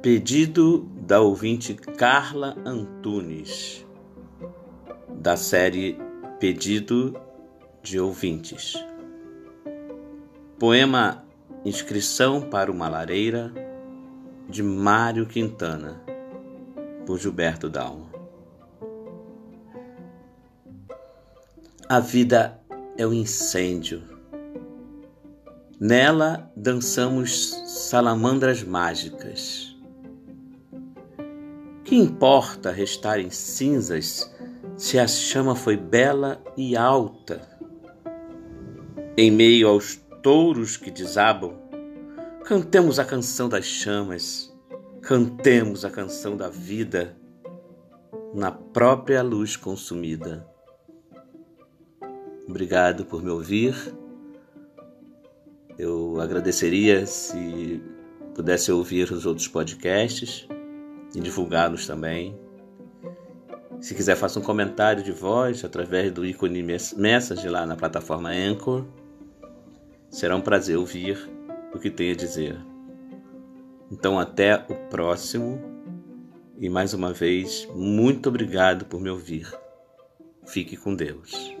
Pedido da ouvinte Carla Antunes, da série Pedido de Ouvintes. Poema Inscrição para uma Lareira, de Mário Quintana, por Gilberto Dalma. A vida é um incêndio. Nela dançamos salamandras mágicas que importa restar em cinzas se a chama foi bela e alta? Em meio aos touros que desabam, cantemos a canção das chamas, cantemos a canção da vida na própria luz consumida. Obrigado por me ouvir. Eu agradeceria se pudesse ouvir os outros podcasts e divulgá-los também. Se quiser, faça um comentário de voz através do ícone Message lá na plataforma Anchor. Será um prazer ouvir o que tem a dizer. Então, até o próximo. E mais uma vez, muito obrigado por me ouvir. Fique com Deus.